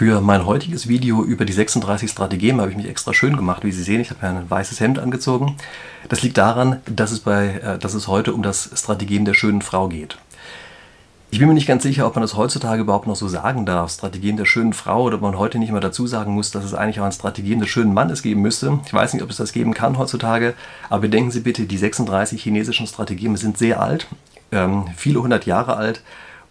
Für mein heutiges Video über die 36 Strategien habe ich mich extra schön gemacht. Wie Sie sehen, ich habe mir ein weißes Hemd angezogen. Das liegt daran, dass es, bei, äh, dass es heute um das Strategien der schönen Frau geht. Ich bin mir nicht ganz sicher, ob man das heutzutage überhaupt noch so sagen darf, Strategien der schönen Frau, oder ob man heute nicht mehr dazu sagen muss, dass es eigentlich auch ein Strategien des schönen Mannes geben müsste. Ich weiß nicht, ob es das geben kann heutzutage, aber bedenken Sie bitte, die 36 chinesischen Strategien sind sehr alt, ähm, viele hundert Jahre alt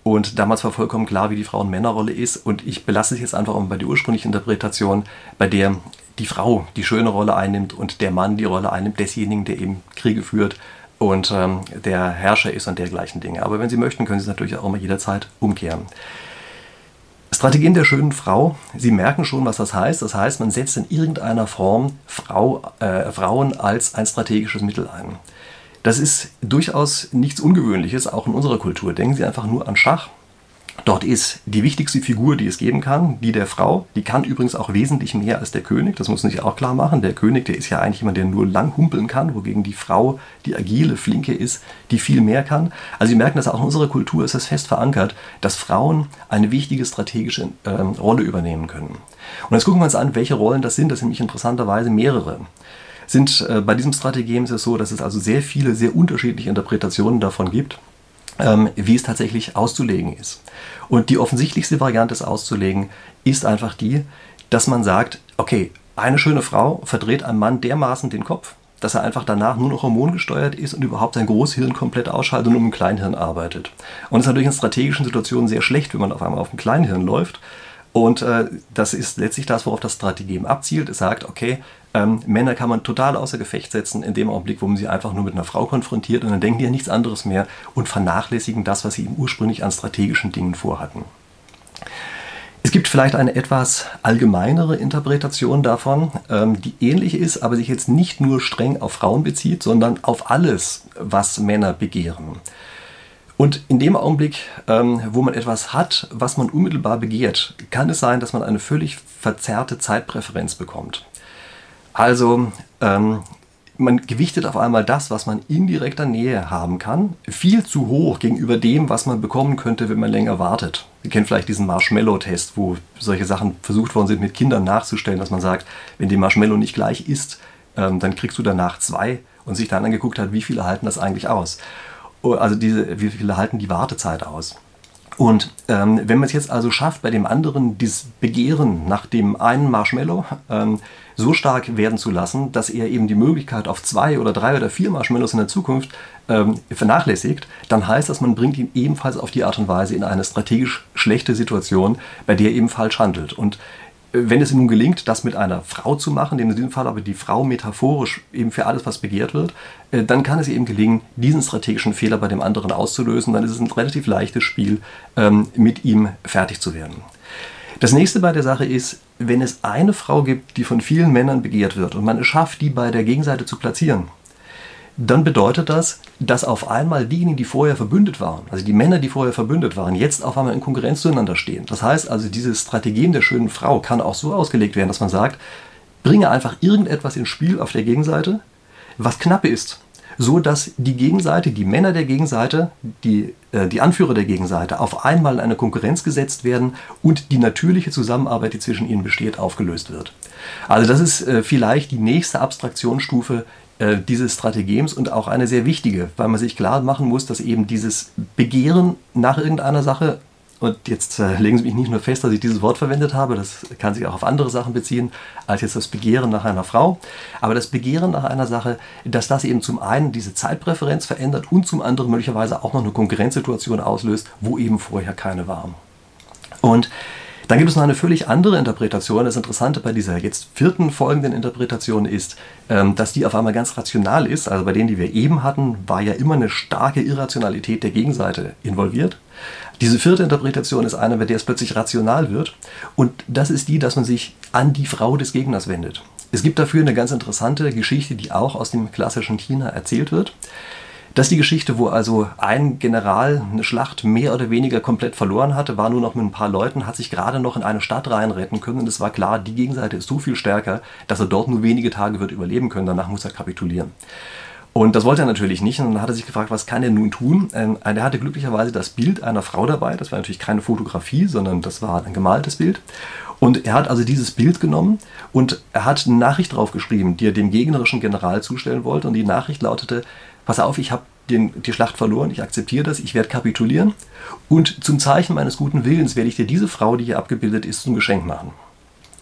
und damals war vollkommen klar, wie die Frauen-Männer-Rolle ist. Und ich belasse es jetzt einfach bei der ursprünglichen Interpretation, bei der die Frau die schöne Rolle einnimmt und der Mann die Rolle einnimmt desjenigen, der eben Kriege führt und ähm, der Herrscher ist und dergleichen Dinge. Aber wenn Sie möchten, können Sie es natürlich auch immer jederzeit umkehren. Strategien der schönen Frau. Sie merken schon, was das heißt. Das heißt, man setzt in irgendeiner Form Frau, äh, Frauen als ein strategisches Mittel ein. Das ist durchaus nichts Ungewöhnliches, auch in unserer Kultur. Denken Sie einfach nur an Schach. Dort ist die wichtigste Figur, die es geben kann, die der Frau. Die kann übrigens auch wesentlich mehr als der König. Das muss man sich auch klar machen. Der König, der ist ja eigentlich jemand, der nur lang humpeln kann, wogegen die Frau die agile, flinke ist, die viel mehr kann. Also Sie merken, dass auch in unserer Kultur ist es fest verankert, dass Frauen eine wichtige strategische äh, Rolle übernehmen können. Und jetzt gucken wir uns an, welche Rollen das sind. Das sind nämlich interessanterweise mehrere sind äh, bei diesem Strategem ist es so, dass es also sehr viele, sehr unterschiedliche Interpretationen davon gibt, ähm, wie es tatsächlich auszulegen ist. Und die offensichtlichste Variante, es auszulegen, ist einfach die, dass man sagt, okay, eine schöne Frau verdreht einem Mann dermaßen den Kopf, dass er einfach danach nur noch hormongesteuert ist und überhaupt sein Großhirn komplett ausschaltet und um ein Kleinhirn arbeitet. Und es ist natürlich in strategischen Situationen sehr schlecht, wenn man auf einmal auf ein Kleinhirn läuft. Und äh, das ist letztlich das, worauf das Strategem abzielt. Es sagt, okay, ähm, Männer kann man total außer Gefecht setzen in dem Augenblick, wo man sie einfach nur mit einer Frau konfrontiert und dann denken die ja nichts anderes mehr und vernachlässigen das, was sie ursprünglich an strategischen Dingen vorhatten. Es gibt vielleicht eine etwas allgemeinere Interpretation davon, ähm, die ähnlich ist, aber sich jetzt nicht nur streng auf Frauen bezieht, sondern auf alles, was Männer begehren. Und in dem Augenblick, ähm, wo man etwas hat, was man unmittelbar begehrt, kann es sein, dass man eine völlig verzerrte Zeitpräferenz bekommt. Also ähm, man gewichtet auf einmal das, was man in direkter Nähe haben kann, viel zu hoch gegenüber dem, was man bekommen könnte, wenn man länger wartet. Ihr kennt vielleicht diesen Marshmallow-Test, wo solche Sachen versucht worden sind, mit Kindern nachzustellen, dass man sagt, wenn die Marshmallow nicht gleich ist, ähm, dann kriegst du danach zwei und sich dann angeguckt hat, wie viele halten das eigentlich aus. Oh, also diese, wie viele halten die Wartezeit aus. Und ähm, wenn man es jetzt also schafft, bei dem anderen dieses Begehren nach dem einen Marshmallow ähm, so stark werden zu lassen, dass er eben die Möglichkeit auf zwei oder drei oder vier Marshmallows in der Zukunft ähm, vernachlässigt, dann heißt das, man bringt ihn ebenfalls auf die Art und Weise in eine strategisch schlechte Situation, bei der er eben falsch handelt. Und wenn es ihm nun gelingt, das mit einer Frau zu machen, in diesem Fall aber die Frau metaphorisch eben für alles, was begehrt wird, äh, dann kann es eben gelingen, diesen strategischen Fehler bei dem anderen auszulösen. Dann ist es ein relativ leichtes Spiel, ähm, mit ihm fertig zu werden. Das nächste bei der Sache ist, wenn es eine Frau gibt, die von vielen Männern begehrt wird und man es schafft, die bei der Gegenseite zu platzieren, dann bedeutet das, dass auf einmal diejenigen, die vorher verbündet waren, also die Männer, die vorher verbündet waren, jetzt auf einmal in Konkurrenz zueinander stehen. Das heißt also, dieses Strategien der schönen Frau kann auch so ausgelegt werden, dass man sagt, bringe einfach irgendetwas ins Spiel auf der Gegenseite, was knapp ist, so dass die Gegenseite, die Männer der Gegenseite, die, äh, die Anführer der Gegenseite auf einmal in eine Konkurrenz gesetzt werden und die natürliche Zusammenarbeit, die zwischen ihnen besteht, aufgelöst wird. Also das ist äh, vielleicht die nächste Abstraktionsstufe äh, dieses Strategems und auch eine sehr wichtige, weil man sich klar machen muss, dass eben dieses Begehren nach irgendeiner Sache, und jetzt äh, legen Sie mich nicht nur fest, dass ich dieses Wort verwendet habe, das kann sich auch auf andere Sachen beziehen, als jetzt das Begehren nach einer Frau, aber das Begehren nach einer Sache, dass das eben zum einen diese Zeitpräferenz verändert und zum anderen möglicherweise auch noch eine Konkurrenzsituation auslöst, wo eben vorher keine war. Und dann gibt es noch eine völlig andere Interpretation. Das Interessante bei dieser jetzt vierten folgenden Interpretation ist, ähm, dass die auf einmal ganz rational ist. Also bei denen, die wir eben hatten, war ja immer eine starke Irrationalität der Gegenseite involviert. Diese vierte Interpretation ist eine, bei der es plötzlich rational wird. Und das ist die, dass man sich an die Frau des Gegners wendet. Es gibt dafür eine ganz interessante Geschichte, die auch aus dem klassischen China erzählt wird. Das ist die Geschichte, wo also ein General eine Schlacht mehr oder weniger komplett verloren hatte, war nur noch mit ein paar Leuten, hat sich gerade noch in eine Stadt reinretten können und es war klar, die Gegenseite ist so viel stärker, dass er dort nur wenige Tage wird überleben können, danach muss er kapitulieren. Und das wollte er natürlich nicht. Und dann hat er sich gefragt, was kann er nun tun? Ähm, er hatte glücklicherweise das Bild einer Frau dabei. Das war natürlich keine Fotografie, sondern das war ein gemaltes Bild. Und er hat also dieses Bild genommen und er hat eine Nachricht draufgeschrieben, die er dem gegnerischen General zustellen wollte. Und die Nachricht lautete, pass auf, ich habe die Schlacht verloren, ich akzeptiere das, ich werde kapitulieren. Und zum Zeichen meines guten Willens werde ich dir diese Frau, die hier abgebildet ist, zum Geschenk machen.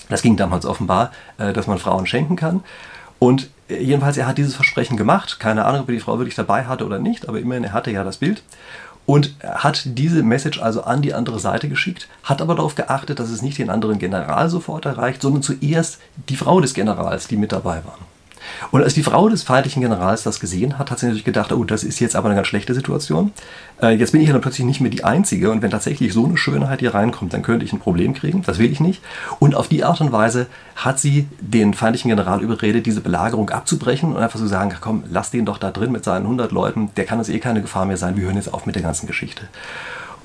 Das ging damals offenbar, äh, dass man Frauen schenken kann. Und äh, jedenfalls, er hat dieses Versprechen gemacht. Keine Ahnung, ob er die Frau wirklich dabei hatte oder nicht, aber immerhin, er hatte ja das Bild und hat diese Message also an die andere Seite geschickt, hat aber darauf geachtet, dass es nicht den anderen General sofort erreicht, sondern zuerst die Frau des Generals, die mit dabei waren. Und als die Frau des feindlichen Generals das gesehen hat, hat sie natürlich gedacht, oh, das ist jetzt aber eine ganz schlechte Situation. Äh, jetzt bin ich ja dann plötzlich nicht mehr die Einzige und wenn tatsächlich so eine Schönheit hier reinkommt, dann könnte ich ein Problem kriegen. Das will ich nicht. Und auf die Art und Weise hat sie den feindlichen General überredet, diese Belagerung abzubrechen und einfach zu so sagen, komm, lass den doch da drin mit seinen 100 Leuten, der kann uns eh keine Gefahr mehr sein, wir hören jetzt auf mit der ganzen Geschichte.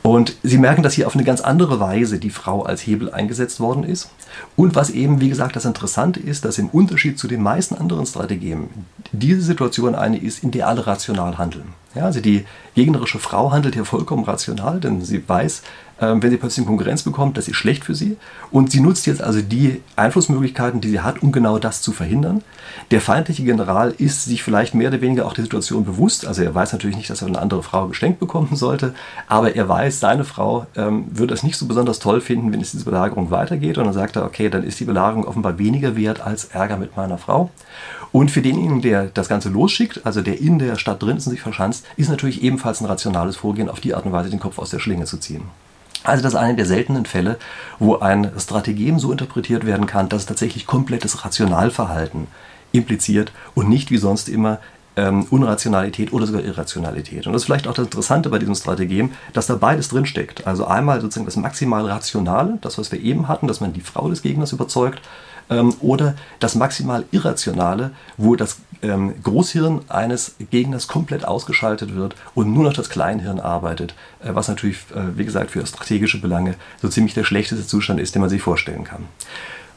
Und Sie merken, dass hier auf eine ganz andere Weise die Frau als Hebel eingesetzt worden ist. Und was eben, wie gesagt, das Interessante ist, dass im Unterschied zu den meisten anderen Strategien diese Situation eine ist, in der alle rational handeln. Ja, also die gegnerische Frau handelt hier vollkommen rational, denn sie weiß, ähm, wenn sie plötzlich Konkurrenz bekommt, das ist schlecht für sie. Und sie nutzt jetzt also die Einflussmöglichkeiten, die sie hat, um genau das zu verhindern. Der feindliche General ist sich vielleicht mehr oder weniger auch der Situation bewusst. Also er weiß natürlich nicht, dass er eine andere Frau geschenkt bekommen sollte, aber er weiß, seine Frau ähm, würde es nicht so besonders toll finden, wenn es diese Belagerung weitergeht. Und dann sagt er, okay, dann ist die Belagerung offenbar weniger wert als Ärger mit meiner Frau. Und für denjenigen, der das Ganze losschickt, also der in der Stadt drin ist und sich verschanzt, ist natürlich ebenfalls ein rationales Vorgehen, auf die Art und Weise den Kopf aus der Schlinge zu ziehen. Also das ist einer der seltenen Fälle, wo ein Strategem so interpretiert werden kann, dass es tatsächlich komplettes Rationalverhalten impliziert und nicht wie sonst immer ähm, Unrationalität oder sogar Irrationalität. Und das ist vielleicht auch das Interessante bei diesem Strategem, dass da beides drinsteckt. Also einmal sozusagen das maximal Rationale, das, was wir eben hatten, dass man die Frau des Gegners überzeugt, ähm, oder das maximal Irrationale, wo das ähm, Großhirn eines Gegners komplett ausgeschaltet wird und nur noch das Kleinhirn arbeitet, äh, was natürlich, äh, wie gesagt, für strategische Belange so ziemlich der schlechteste Zustand ist, den man sich vorstellen kann.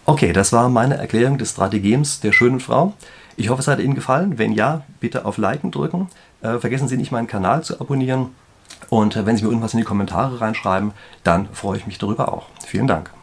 Okay, das war meine Erklärung des Strategems der schönen Frau. Ich hoffe, es hat Ihnen gefallen. Wenn ja, bitte auf Liken drücken. Äh, vergessen Sie nicht, meinen Kanal zu abonnieren. Und äh, wenn Sie mir irgendwas in die Kommentare reinschreiben, dann freue ich mich darüber auch. Vielen Dank.